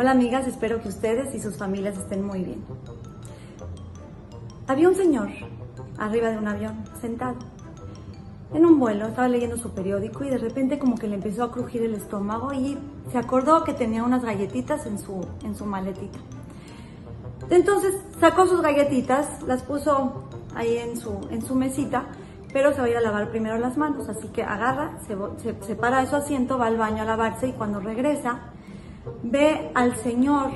Hola amigas, espero que ustedes y sus familias estén muy bien. Había un señor arriba de un avión, sentado, en un vuelo, estaba leyendo su periódico y de repente como que le empezó a crujir el estómago y se acordó que tenía unas galletitas en su, en su maletita. Entonces sacó sus galletitas, las puso ahí en su, en su mesita, pero se va a ir a lavar primero las manos, así que agarra, se, se, se para de su asiento, va al baño a lavarse y cuando regresa ve al señor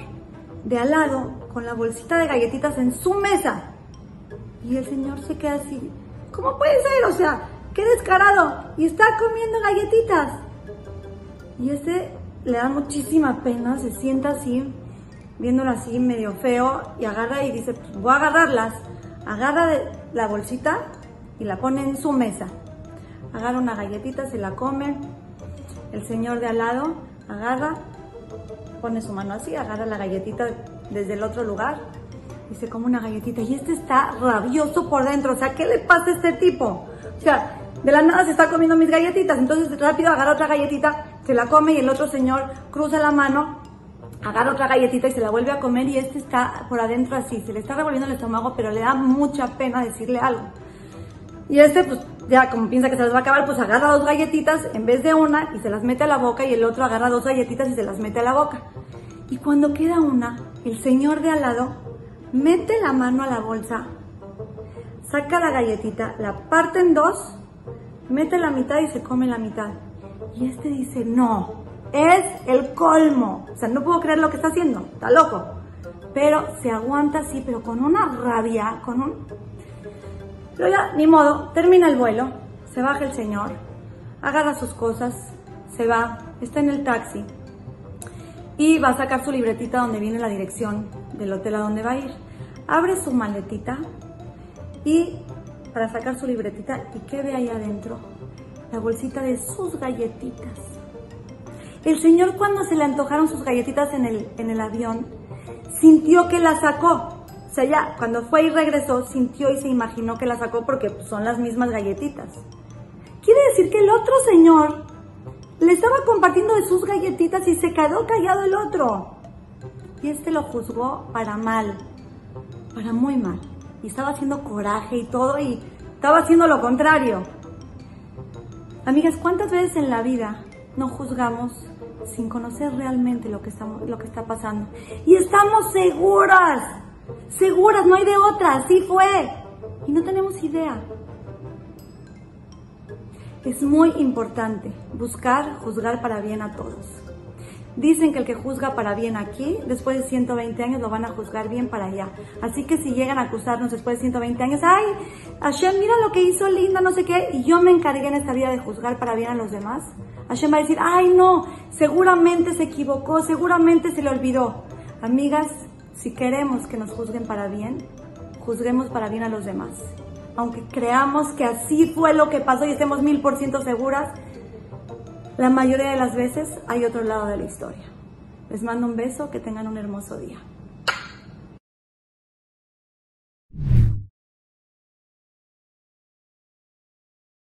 de al lado con la bolsita de galletitas en su mesa. Y el señor se queda así, ¿cómo puede ser? O sea, qué descarado. Y está comiendo galletitas. Y este le da muchísima pena, se sienta así, viéndolo así medio feo, y agarra y dice, pues voy a agarrarlas. Agarra la bolsita y la pone en su mesa. Agarra una galletita, se la come. El señor de al lado agarra, pone su mano así, agarra la galletita desde el otro lugar y se come una galletita. Y este está rabioso por dentro. O sea, ¿qué le pasa a este tipo? O sea, de la nada se está comiendo mis galletitas. Entonces rápido agarra otra galletita, se la come y el otro señor cruza la mano, agarra otra galletita y se la vuelve a comer y este está por adentro así. Se le está revolviendo el estómago, pero le da mucha pena decirle algo. Y este, pues ya como piensa que se las va a acabar, pues agarra dos galletitas en vez de una y se las mete a la boca y el otro agarra dos galletitas y se las mete a la boca. Y cuando queda una, el señor de al lado mete la mano a la bolsa, saca la galletita, la parte en dos, mete la mitad y se come la mitad. Y este dice, no, es el colmo. O sea, no puedo creer lo que está haciendo, está loco. Pero se aguanta así, pero con una rabia, con un... Pero ya, ni modo, termina el vuelo, se baja el señor, agarra sus cosas, se va, está en el taxi y va a sacar su libretita donde viene la dirección del hotel a donde va a ir. Abre su maletita y para sacar su libretita y ¿qué ve ahí adentro? La bolsita de sus galletitas. El señor cuando se le antojaron sus galletitas en el, en el avión, sintió que la sacó. O sea, ya cuando fue y regresó, sintió y se imaginó que la sacó porque son las mismas galletitas. Quiere decir que el otro señor le estaba compartiendo de sus galletitas y se quedó callado el otro. Y este lo juzgó para mal, para muy mal. Y estaba haciendo coraje y todo y estaba haciendo lo contrario. Amigas, ¿cuántas veces en la vida no juzgamos sin conocer realmente lo que, estamos, lo que está pasando? Y estamos seguras, seguras, no hay de otra, así fue. Y no tenemos idea. Es muy importante buscar juzgar para bien a todos. Dicen que el que juzga para bien aquí, después de 120 años lo van a juzgar bien para allá. Así que si llegan a acusarnos después de 120 años, ay, Hashem, mira lo que hizo Linda, no sé qué, y yo me encargué en esta vida de juzgar para bien a los demás, Hashem va a decir, ay, no, seguramente se equivocó, seguramente se le olvidó. Amigas, si queremos que nos juzguen para bien, juzguemos para bien a los demás. Aunque creamos que así fue lo que pasó y estemos mil por ciento seguras, la mayoría de las veces hay otro lado de la historia. Les mando un beso, que tengan un hermoso día.